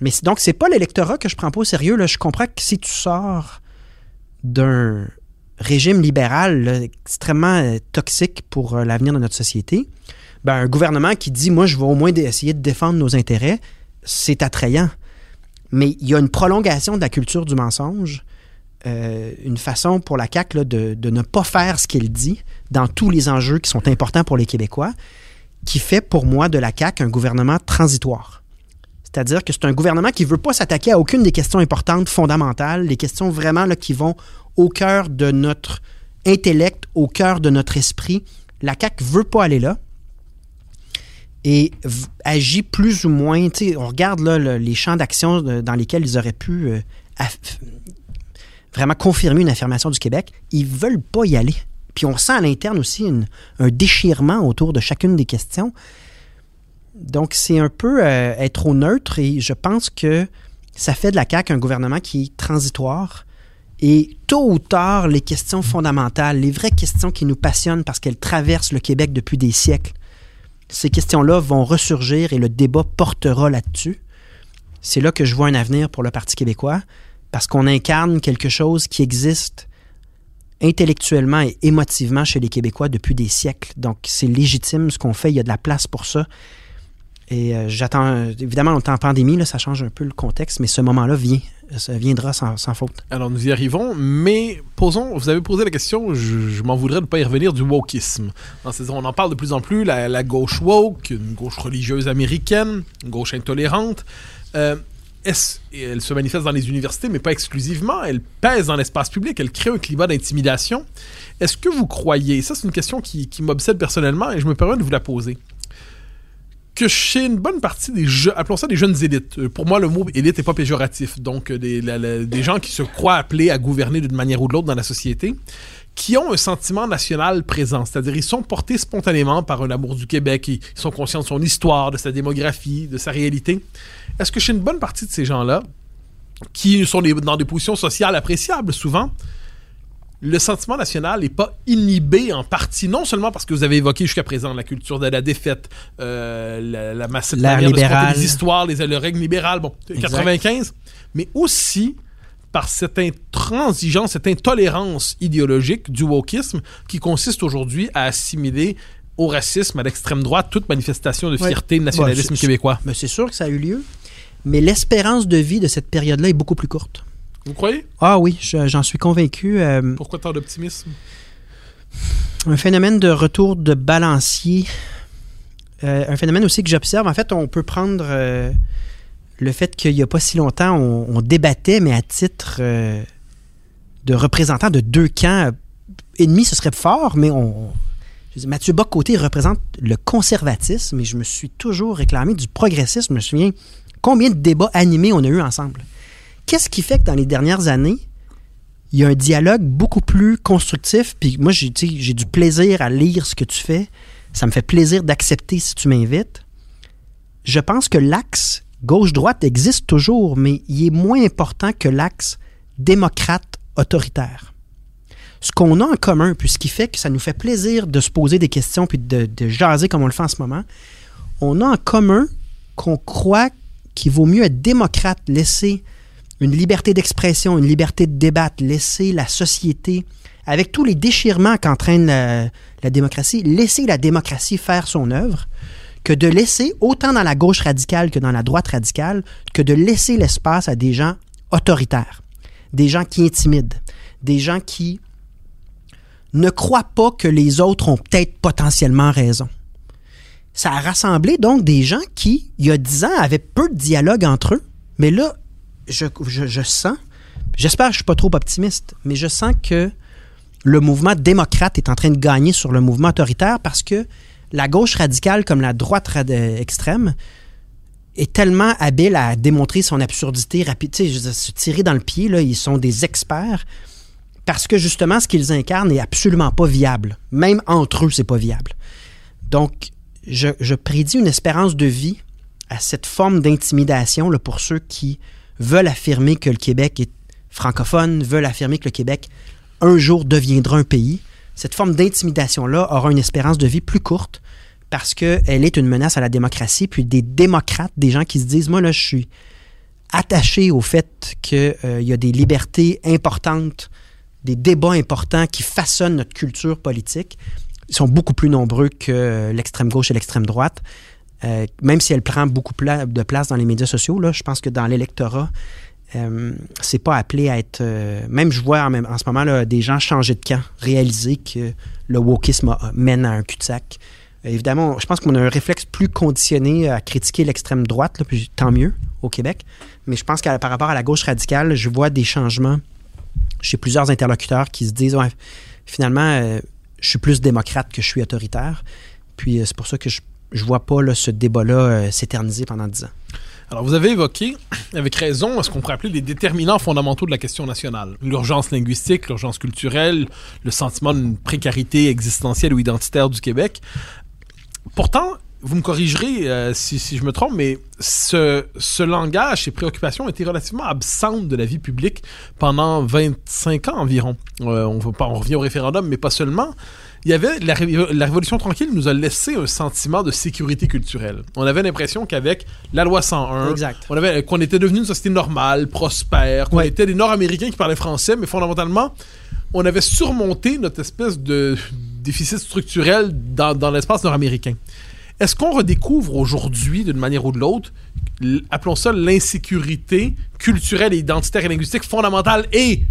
B: Mais donc, c'est pas l'électorat que je prends pas au sérieux. Je comprends que si tu sors d'un régime libéral extrêmement euh, toxique pour euh, l'avenir de notre société, ben, un gouvernement qui dit, moi, je vais au moins essayer de défendre nos intérêts, c'est attrayant. Mais il y a une prolongation de la culture du mensonge, euh, une façon pour la CAQ de, de, ne pas faire ce qu'elle dit dans tous les enjeux qui sont importants pour les Québécois, qui fait pour moi de la CAQ un gouvernement transitoire. C'est-à-dire que c'est un gouvernement qui ne veut pas s'attaquer à aucune des questions importantes, fondamentales, les questions vraiment là, qui vont au cœur de notre intellect, au cœur de notre esprit. La CAQ ne veut pas aller là et agit plus ou moins. On regarde là, les champs d'action dans lesquels ils auraient pu euh, vraiment confirmer une affirmation du Québec. Ils veulent pas y aller. Puis on sent à l'interne aussi un déchirement autour de chacune des questions. Donc c'est un peu euh, être au neutre et je pense que ça fait de la CAQ un gouvernement qui est transitoire. Et tôt ou tard, les questions fondamentales, les vraies questions qui nous passionnent parce qu'elles traversent le Québec depuis des siècles, ces questions-là vont ressurgir et le débat portera là-dessus. C'est là que je vois un avenir pour le Parti québécois, parce qu'on incarne quelque chose qui existe intellectuellement et émotivement chez les Québécois depuis des siècles. Donc c'est légitime ce qu'on fait, il y a de la place pour ça. Et euh, j'attends, évidemment, on est en pandémie, là, ça change un peu le contexte, mais ce moment-là vient, ça viendra sans, faute.
A: Alors nous y arrivons, mais posons, vous avez posé la question, je, m'en voudrais de ne pas y revenir, du wokisme. On en parle de plus en plus, la, gauche woke, une gauche religieuse américaine, une gauche intolérante. Euh, elle se manifeste dans les universités, mais pas exclusivement. Elle pèse dans l'espace public, elle crée un climat d'intimidation. Est-ce que vous croyez, ça c'est une question qui, qui m'obsède personnellement et je me permets de vous la poser, que chez une bonne partie des jeunes, appelons ça des jeunes élites, euh, pour moi le mot élite n'est pas péjoratif, donc euh, des, des gens qui se croient appelés à gouverner d'une manière ou de l'autre dans la société, qui ont un sentiment national présent, c'est-à-dire ils sont portés spontanément par un amour du Québec, ils, sont conscients de son histoire, de sa démographie, de sa réalité. Est-ce que chez une bonne partie de ces gens-là, qui sont dans des positions sociales appréciables souvent, le sentiment national n'est pas inhibé en partie, non seulement parce que vous avez évoqué jusqu'à présent la culture de la défaite, euh, la, la masse
B: de
A: les histoires, les, le règne libéral, bon, 95, mais aussi par cette intransigeance, cette intolérance idéologique du wokisme qui consiste aujourd'hui à assimiler au racisme, à l'extrême droite, toute manifestation de fierté, de nationalisme québécois.
B: Mais c'est sûr que ça a eu lieu, mais l'espérance de vie de cette période-là est beaucoup plus courte.
A: Vous croyez?
B: Ah oui, j'en suis convaincu. Euh,
A: Pourquoi tant d'optimisme?
B: Un phénomène de retour de balancier. Euh, un phénomène aussi que j'observe. En fait, on peut prendre euh, le fait qu'il n'y a pas si longtemps, on, débattait, mais à titre de représentant de deux camps ennemis, ce serait fort, mais on. Mathieu Bock-Côté représente le conservatisme, mais je me suis toujours réclamé du progressisme. Je me souviens combien de débats animés on a eu ensemble. Qu'est-ce qui fait que dans les dernières années, il y a un dialogue beaucoup plus constructif? Puis moi, j'ai du plaisir à lire ce que tu fais. Ça me fait plaisir d'accepter si tu m'invites. Je pense que l'axe gauche-droite existe toujours, mais il est moins important que l'axe démocrate-autoritaire. Ce qu'on a en commun, puis ce qui fait que ça nous fait plaisir de se poser des questions puis de, jaser comme on le fait en ce moment, on a en commun qu'on croit qu'il vaut mieux être démocrate, laisser une liberté d'expression, une liberté de débattre, laisser la société, avec tous les déchirements qu'entraîne la, démocratie, laisser la démocratie faire son œuvre, que de laisser, autant dans la gauche radicale que dans la droite radicale, que de laisser l'espace à des gens autoritaires, des gens qui intimident, des gens qui ne croient pas que les autres ont peut-être potentiellement raison. ça a rassemblé donc des gens qui, il y a dix ans, avaient peu de dialogue entre eux. Mais là, je, je, je sens, j'espère que je suis pas trop optimiste, mais je sens que le mouvement démocrate est en train de gagner sur le mouvement autoritaire parce que la gauche radicale comme la droite rad- extrême est tellement habile à démontrer son absurdité rapide. Se tirer dans le pied, là, ils sont des experts parce que justement, ce qu'ils incarnent n'est absolument pas viable. Même entre eux, c'est pas viable. Donc, je, je prédis une espérance de vie à cette forme d'intimidation pour ceux qui veulent affirmer que le Québec est francophone, veulent affirmer que le Québec un jour deviendra un pays. Cette forme d'intimidation-là aura une espérance de vie plus courte parce qu'elle est une menace à la démocratie. Puis des démocrates, des gens qui se disent, moi là, je suis attaché au fait qu'il y a des libertés importantes, des débats importants qui façonnent notre culture politique. Ils sont beaucoup plus nombreux que l'extrême gauche et l'extrême droite. Euh, même si elle prend beaucoup de place dans les médias sociaux, là, je pense que dans l'électorat, euh, c'est pas appelé à être. euh, même je vois en, ce moment des gens changer de camp, réaliser que le wokisme mène à un cul-de-sac. Évidemment, je pense qu'on a un réflexe plus conditionné à critiquer l'extrême droite, puis tant mieux au Québec. Mais je pense que par rapport à la gauche radicale, je vois des changements chez plusieurs interlocuteurs qui se disent finalement, euh, je suis plus démocrate que je suis autoritaire. Puis c'est pour ça que je je vois pas là, ce débat-là euh, s'éterniser pendant dix ans.
A: Alors, vous avez évoqué, *coughs* avec raison, ce qu'on pourrait appeler les déterminants fondamentaux de la question nationale. L'urgence linguistique, l'urgence culturelle, le sentiment d'une précarité existentielle ou identitaire du Québec. Pourtant, vous me corrigerez euh, si, je me trompe, mais ce, ce langage, ces préoccupations étaient relativement absentes de la vie publique pendant 25 ans environ. Euh, on revient au référendum, mais pas seulement. Il y avait la, la Révolution tranquille nous a laissé un sentiment de sécurité culturelle. On avait l'impression qu'avec la loi 101,
B: Exact.
A: on avait qu'on était devenu une société normale, prospère, qu'on
B: Ouais.
A: était des Nord-Américains qui parlaient français, mais fondamentalement, on avait surmonté notre espèce de déficit structurel dans, dans l'espace nord-américain. Est-ce qu'on redécouvre aujourd'hui, d'une manière ou de l'autre, appelons ça l'insécurité culturelle et identitaire et linguistique fondamentale et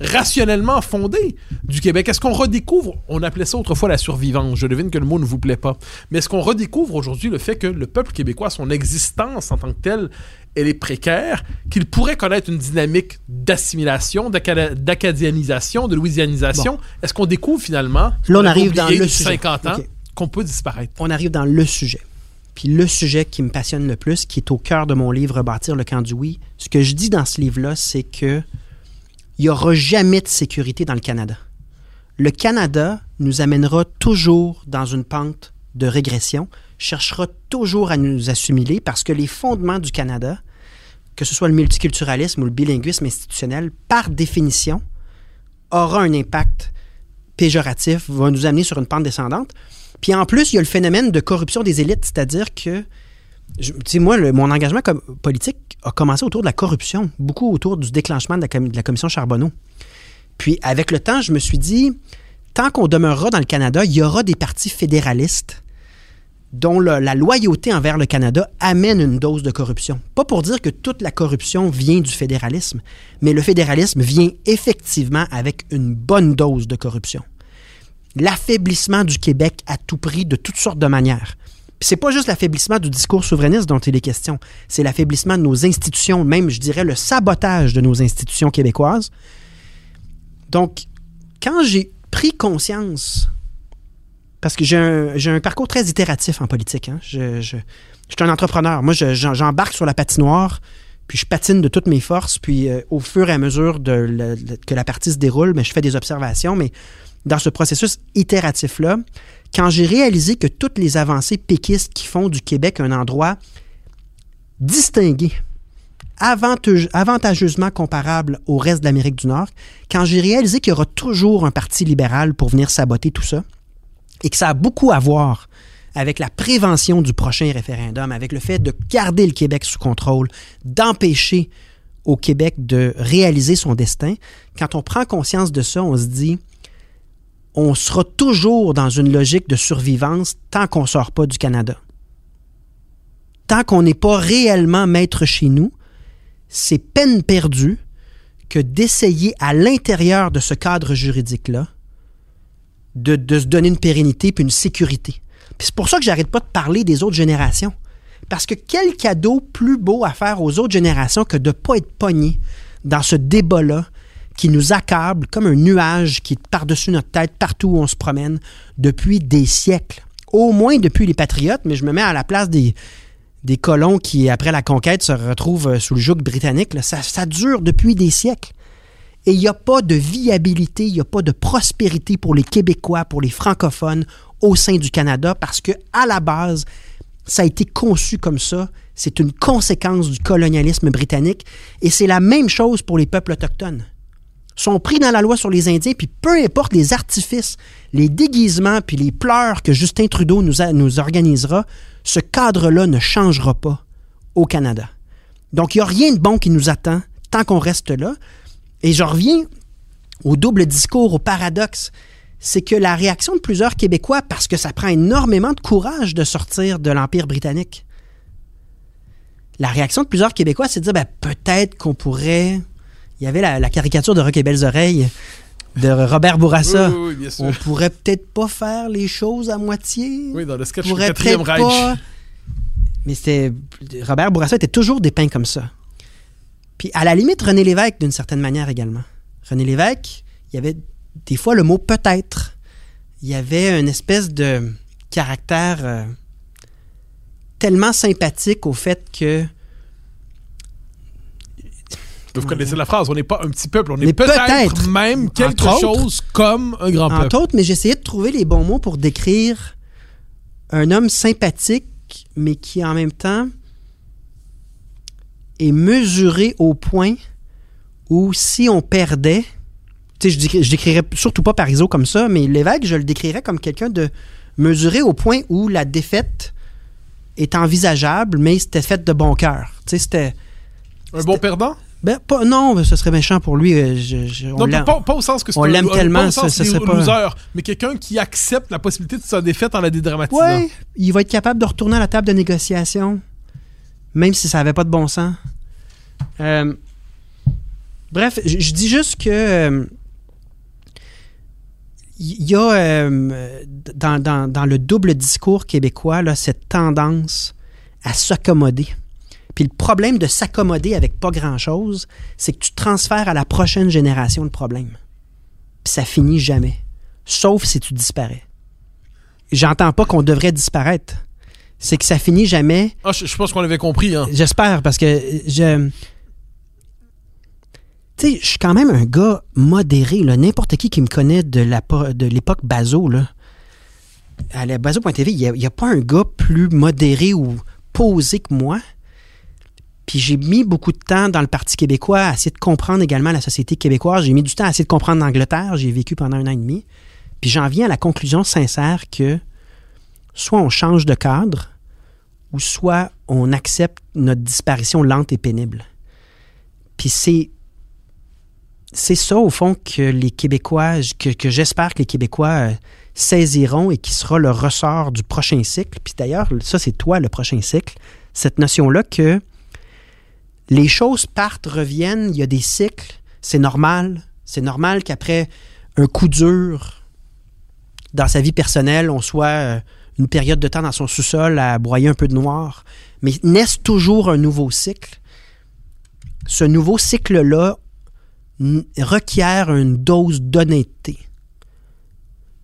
A: rationnellement fondée du Québec? Est-ce qu'on redécouvre, on appelait ça autrefois la survivance, je devine que le mot ne vous plaît pas, mais est-ce qu'on redécouvre aujourd'hui le fait que le peuple québécois, son existence en tant que telle, elle est précaire, qu'il pourrait connaître une dynamique d'assimilation, d'acadianisation, de louisianisation? Est-ce qu'on découvre finalement,
B: Là, on arrive dans le
A: depuis
B: sujet.
A: 50 ans, qu'on peut disparaître?
B: on arrive dans le sujet. Puis le sujet qui me passionne le plus, qui est au cœur de mon livre Bâtir le camp du oui, ce que je dis dans ce livre-là, c'est que il n'y aura jamais de sécurité dans le Canada. Le Canada nous amènera toujours dans une pente de régression, cherchera toujours à nous assimiler parce que les fondements du Canada, que ce soit le multiculturalisme ou le bilinguisme institutionnel, par définition, aura un impact péjoratif, va nous amener sur une pente descendante. Puis en plus, il y a le phénomène de corruption des élites, c'est-à-dire que, tu sais, moi, mon engagement politique a commencé autour de la corruption, beaucoup autour du déclenchement de la, commission Charbonneau. Puis avec le temps, je me suis dit, tant qu'on demeurera dans le Canada, il y aura des partis fédéralistes dont la loyauté envers le Canada amène une dose de corruption. Pas pour dire que toute la corruption vient du fédéralisme, mais le fédéralisme vient effectivement avec une bonne dose de corruption l'affaiblissement du Québec à tout prix de toutes sortes de manières. C'est pas juste l'affaiblissement du discours souverainiste dont il est question, c'est l'affaiblissement de nos institutions, même je dirais le sabotage de nos institutions québécoises. Donc, quand j'ai pris conscience, parce que j'ai un, parcours très itératif en politique, hein, je, suis un entrepreneur, moi j'embarque sur la patinoire, puis je patine de toutes mes forces, puis euh, au fur et à mesure que la partie se déroule, mais je fais des observations, mais dans ce processus itératif-là, quand j'ai réalisé que toutes les avancées péquistes qui font du Québec un endroit distingué, avantage- avantageusement comparable au reste de l'Amérique du Nord, quand j'ai réalisé qu'il y aura toujours un parti libéral pour venir saboter tout ça, et que ça a beaucoup à voir avec la prévention du prochain référendum, avec le fait de garder le Québec sous contrôle, d'empêcher au Québec de réaliser son destin, quand on prend conscience de ça, on se dit, on sera toujours dans une logique de survivance tant qu'on ne sort pas du Canada. Tant qu'on n'est pas réellement maître chez nous, c'est peine perdue que d'essayer à l'intérieur de ce cadre juridique-là de, de se donner une pérennité puis une sécurité. C'est pour ça que j'arrête pas de parler des autres générations. Parce que quel cadeau plus beau à faire aux autres générations que de ne pas être pogné dans ce débat-là qui nous accable comme un nuage qui est par-dessus notre tête partout où on se promène depuis des siècles. Au moins depuis les Patriotes, mais je me mets à la place des, des colons qui, après la conquête, se retrouvent sous le joug britannique. Ça, ça dure depuis des siècles. Et il n'y a pas de viabilité, il n'y a pas de prospérité pour les Québécois, pour les francophones au sein du Canada, parce que à la base, ça a été conçu comme ça. C'est une conséquence du colonialisme britannique. Et c'est la même chose pour les peuples autochtones. Sont pris dans la loi sur les Indiens, puis peu importe les artifices, les déguisements, puis les pleurs que Justin Trudeau nous, nous organisera, ce cadre-là ne changera pas au Canada. Donc, il n'y a rien de bon qui nous attend tant qu'on reste là. Et je reviens au double discours, au paradoxe c'est que la réaction de plusieurs Québécois, parce que ça prend énormément de courage de sortir de l'Empire britannique, la réaction de plusieurs Québécois, c'est de dire ben, peut-être qu'on pourrait. Il y avait la, caricature de Rock et Belles Oreilles de Robert Bourassa.
A: Oui, oui, bien sûr.
B: On pourrait peut-être pas faire les choses à moitié.
A: Oui, dans le sketch
B: pourrait
A: du quatrième
B: peut-être
A: Reich.
B: pas- Mais c'était. Robert Bourassa était toujours dépeint comme ça. Puis à la limite, René Lévesque, d'une certaine manière également. René Lévesque, il y avait des fois le mot peut-être. Il y avait une espèce de caractère euh, tellement sympathique au fait que
A: Vous connaissez la phrase, on n'est pas un petit peuple, on est peut-être même quelque
B: entre autres,
A: chose comme un grand peuple.
B: Entre autres, mais j'essayais de trouver les bons mots pour décrire un homme sympathique, mais qui en même temps est mesuré au point où si on perdait, tu sais, je, décri- je décrirais surtout pas Parizeau comme ça, mais l'évêque, je le décrirais comme quelqu'un de mesuré au point où la défaite est envisageable, mais c'était fait de bon cœur. Tu sais, c'était...
A: Un bon perdant?
B: Ben, pas, non, ce serait méchant pour lui. euh, je- je- on
A: Non, pas, pas au sens que c'est
B: on
A: un-
B: l'aime tellement, ça- serait pas-
A: losers, mais quelqu'un qui accepte la possibilité de sa défaite en la dédramatisant.
B: Ouais, il va être capable de retourner à la table de négociation, même si ça n'avait pas de bon sens. Euh, bref, je je dis juste que euh, il y a euh, dans, dans- dans le double discours québécois là, cette tendance à s'accommoder. Puis le problème de s'accommoder avec pas grand-chose, c'est que tu transfères à la prochaine génération le problème. Puis ça finit jamais. Sauf si tu disparais. J'entends pas qu'on devrait disparaître. C'est que ça finit jamais.
A: Ah, je, je pense qu'on avait compris. Hein.
B: J'espère, parce que je. Tu sais, je suis quand même un gars modéré. là. N'importe qui qui me connaît de la po- de l'époque Bazo, là. À la Bazo.tv, il n'y a, pas un gars plus modéré ou posé que moi. Puis j'ai mis beaucoup de temps dans le Parti québécois à essayer de comprendre également la société québécoise. J'ai mis du temps à essayer de comprendre l'Angleterre. J'y ai vécu pendant un an et demi. Puis j'en viens à la conclusion sincère que soit on change de cadre, ou soit on accepte notre disparition lente et pénible. Puis c'est c'est ça au fond que les Québécois, que, que j'espère que les Québécois euh, saisiront et qui sera le ressort du prochain cycle. Puis d'ailleurs, ça c'est toi le prochain cycle, cette notion-là que les choses partent, reviennent, il y a des cycles, c'est normal. C'est normal qu'après un coup dur dans sa vie personnelle, on soit euh, une période de temps dans son sous-sol à broyer un peu de noir, mais naisse toujours un nouveau cycle. Ce nouveau cycle-là requiert une dose d'honnêteté.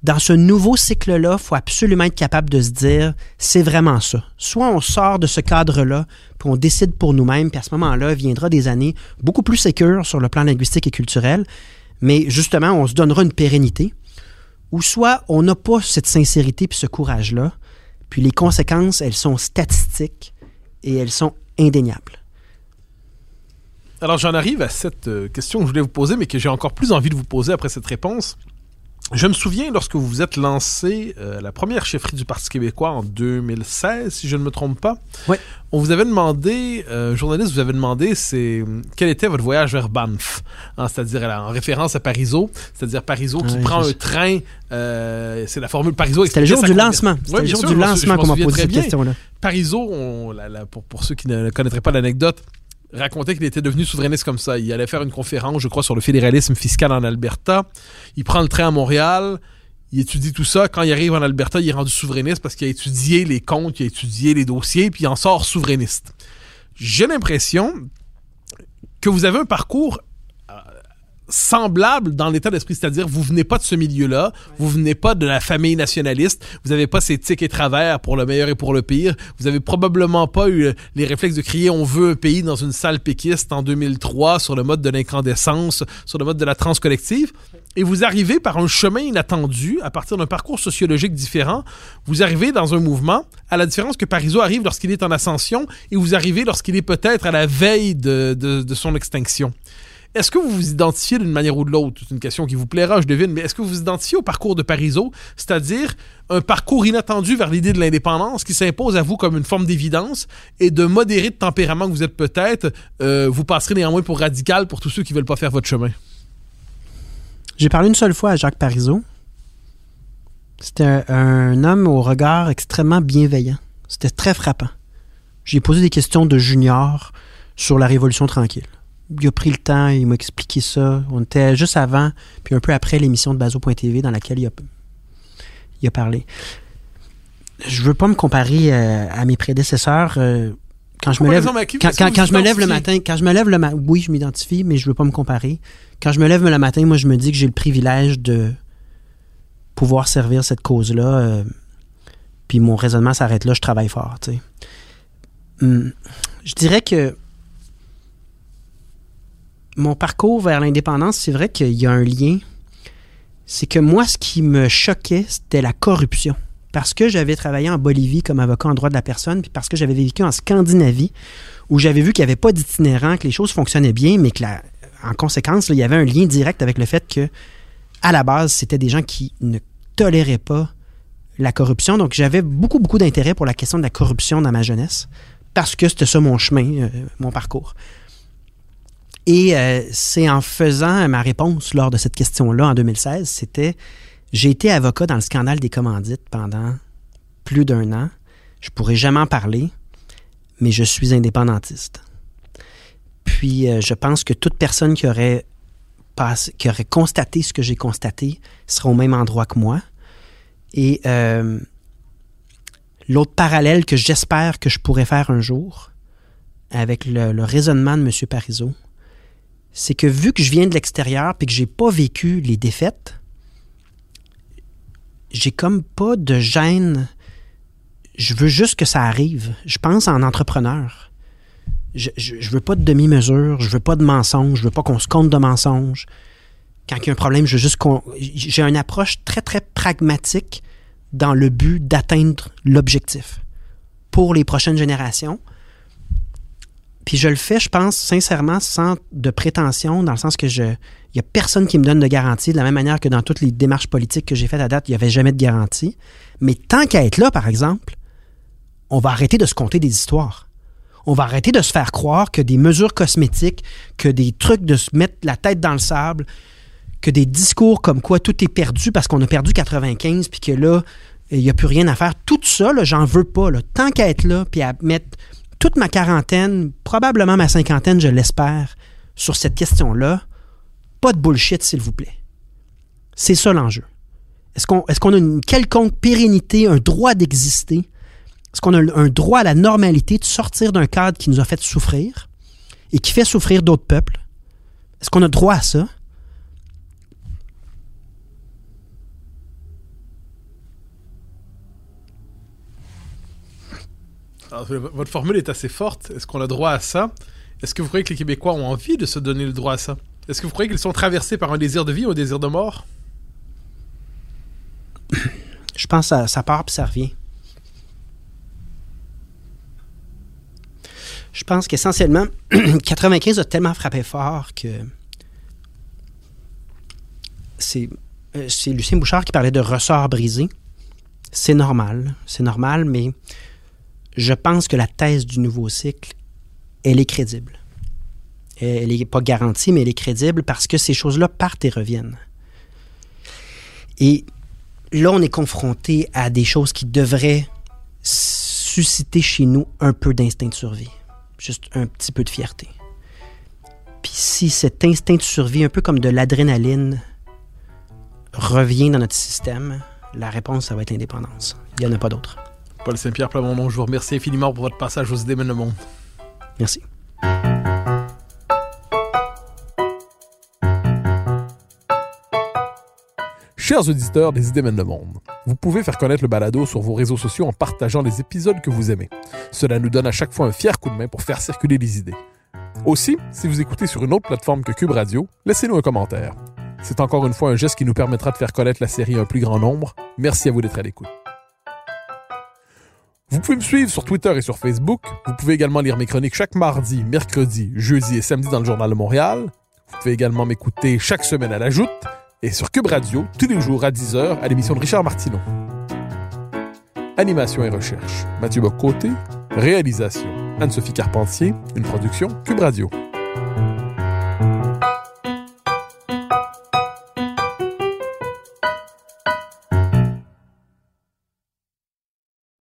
B: Dans ce nouveau cycle-là, il faut absolument être capable de se dire, c'est vraiment ça. Soit on sort de ce cadre-là, puis on décide pour nous-mêmes, puis à ce moment-là, viendra des années beaucoup plus sécures sur le plan linguistique et culturel, mais justement, on se donnera une pérennité ou soit on n'a pas cette sincérité puis ce courage-là, puis les conséquences, elles sont statistiques et elles sont indéniables.
A: Alors j'en arrive à cette euh, question que je voulais vous poser, mais que j'ai encore plus envie de vous poser après cette réponse. Je me souviens lorsque vous vous êtes lancé euh, la première chefferie du Parti québécois en 2016, si je ne me trompe pas.
B: Ouais.
A: On vous avait demandé, euh, un journaliste vous avait demandé, c'est hum, quel était votre voyage vers Banff, Hein, c'est-à-dire en référence à Parizeau, c'est-à-dire Parizeau qui prend un train, euh, c'est la formule Parizeau.
B: C'était le jour du lancement. C'était
A: Ouais,
B: le jour
A: sûr,
B: du lancement qu'on m'a posé cette question-là.
A: Parizeau, on- la- la- pour, pour ceux qui ne connaîtraient pas l'anecdote, racontait qu'il était devenu souverainiste comme ça. Il allait faire une conférence, je crois, sur le fédéralisme fiscal en Alberta. Il prend le train à Montréal. il étudie tout ça. Quand il arrive en Alberta, il est rendu souverainiste parce qu'il a étudié les comptes, il a étudié les dossiers, puis il en sort souverainiste. J'ai l'impression que vous avez un parcours semblable dans l'état d'esprit, c'est-à-dire vous venez pas de ce milieu-là, vous venez pas de la famille nationaliste, vous avez pas ces tics et travers pour le meilleur et pour le pire, vous avez probablement pas eu euh, les réflexes de crier on veut un pays dans une salle péquiste en 2003 sur le mode de l'incandescence, sur le mode de la transcollective, et vous arrivez par un chemin inattendu, à partir d'un parcours sociologique différent, vous arrivez dans un mouvement, à la différence que Parisot arrive lorsqu'il est en ascension, et vous arrivez lorsqu'il est peut-être à la veille de, de, de son extinction. Est-ce que vous vous identifiez d'une manière ou de l'autre? C'est une question qui vous plaira, je devine, mais est-ce que vous vous identifiez au parcours de Parisot, c'est-à-dire un parcours inattendu vers l'idée de l'indépendance qui s'impose à vous comme une forme d'évidence et de modéré de tempérament que vous êtes peut-être, euh, vous passerez néanmoins pour radical pour tous ceux qui veulent pas faire votre chemin?
B: J'ai parlé une seule fois à Jacques Parizeau. C'était un homme au regard extrêmement bienveillant. C'était très frappant. J'ai posé des questions de junior sur la Révolution tranquille il a pris le temps, il m'a expliqué ça. On était juste avant, puis un peu après l'émission de Bazo.tv dans laquelle il a, il a parlé. Je veux pas me comparer euh, à mes prédécesseurs. euh, quand je me lève, quand, je me lève le matin, quand je me lève le matin, oui, je m'identifie, mais je veux pas me comparer. Quand je me lève le matin, moi, je me dis que j'ai le privilège de pouvoir servir cette cause-là. euh, puis mon raisonnement s'arrête là, je travaille fort, tu sais. Hum, je dirais que mon parcours vers l'indépendance, c'est vrai qu'il y a un lien. C'est que moi, ce qui me choquait, c'était la corruption. Parce que j'avais travaillé en Bolivie comme avocat en droit de la personne, puis parce que j'avais vécu en Scandinavie, où j'avais vu qu'il n'y avait pas d'itinérant, que les choses fonctionnaient bien, mais que, en conséquence, il y avait un lien direct avec le fait que, à la base, c'était des gens qui ne toléraient pas la corruption. Donc, j'avais beaucoup, beaucoup d'intérêt pour la question de la corruption dans ma jeunesse, parce que c'était ça mon chemin, euh, mon parcours. Et euh, c'est en faisant ma réponse lors de cette question-là en 2016, c'était j'ai été avocat dans le scandale des commandites pendant plus d'un an. Je pourrais jamais en parler, mais je suis indépendantiste. Puis euh, je pense que toute personne qui aurait qui aurait constaté ce que j'ai constaté sera au même endroit que moi. Et euh, l'autre parallèle que j'espère que je pourrais faire un jour avec le, le raisonnement de M. Parizeau, c'est que vu que je viens de l'extérieur puis que j'ai pas vécu les défaites, j'ai comme pas de gêne. Je veux juste que ça arrive. Je pense en entrepreneur. Je, je, veux pas de demi-mesure, je veux pas de mensonges, je veux pas qu'on se compte de mensonges. Quand il y a un problème. J'ai une approche très, très pragmatique dans le but d'atteindre l'objectif pour les prochaines générations. Puis je le fais, je pense, sincèrement, sans de prétention, dans le sens que je. Il n'y a personne qui me donne de garantie, de la même manière que dans toutes les démarches politiques que j'ai faites à date, il n'y avait jamais de garantie. Mais tant qu'à être là, par exemple, on va arrêter de se compter des histoires. On va arrêter de se faire croire que des mesures cosmétiques, que des trucs de se mettre la tête dans le sable, que des discours comme quoi tout est perdu parce qu'on a perdu 95 puis que là, il n'y a plus rien à faire. Tout ça, j'en veux pas. Là. Tant qu'à être là puis à mettre toute ma quarantaine, probablement ma cinquantaine, je l'espère, sur cette question-là, pas de bullshit, s'il vous plaît. C'est ça l'enjeu. Est-ce qu'on a une quelconque pérennité, un droit d'exister? Est-ce qu'on a un droit à la normalité de sortir d'un cadre qui nous a fait souffrir et qui fait souffrir d'autres peuples? Est-ce qu'on a droit à ça?
A: Alors, votre formule est assez forte. Est-ce qu'on a droit à ça? Est-ce que vous croyez que les Québécois ont envie de se donner le droit à ça? Est-ce que vous croyez qu'ils sont traversés par un désir de vie ou un désir de mort? *coughs*
B: Je pense que ça, part puis ça revient. Je pense qu'essentiellement, *coughs* 95 a tellement frappé fort que euh, c'est Lucien Bouchard qui parlait de ressort brisé. C'est normal, c'est normal, mais je pense que la thèse du nouveau cycle, elle est crédible. Elle n'est pas garantie, mais elle est crédible parce que ces choses-là partent et reviennent. Et là, on est confronté à des choses qui devraient susciter chez nous un peu d'instinct de survie. Juste un petit peu de fierté. Puis si cet instinct de survie, un peu comme de l'adrénaline, revient dans notre système, la réponse, ça va être l'indépendance. Il n'y en a pas d'autre.
C: Paul Saint-Pierre Plamondon, je vous remercie infiniment pour votre passage aux idées le monde.
B: Merci.
A: Chers auditeurs des idées mènent le monde, vous pouvez faire connaître le balado sur vos réseaux sociaux en partageant les épisodes que vous aimez. Cela nous donne à chaque fois un fier coup de main pour faire circuler les idées. Aussi, si vous écoutez sur une autre plateforme que Cube Radio, laissez-nous un commentaire. C'est encore une fois un geste qui nous permettra de faire connaître la série à un plus grand nombre. Merci à vous d'être à l'écoute. Vous pouvez me suivre sur Twitter et sur Facebook. Vous pouvez également lire mes chroniques chaque mardi, mercredi, jeudi et samedi dans le Journal de Montréal. Vous pouvez également m'écouter chaque semaine à la Joute et sur Cube Radio tous les jours à 10h à l'émission de Richard Martineau. Animation et recherche, Mathieu Bocoté. Réalisation, Anne-Sophie Carpentier. Une production Cube Radio.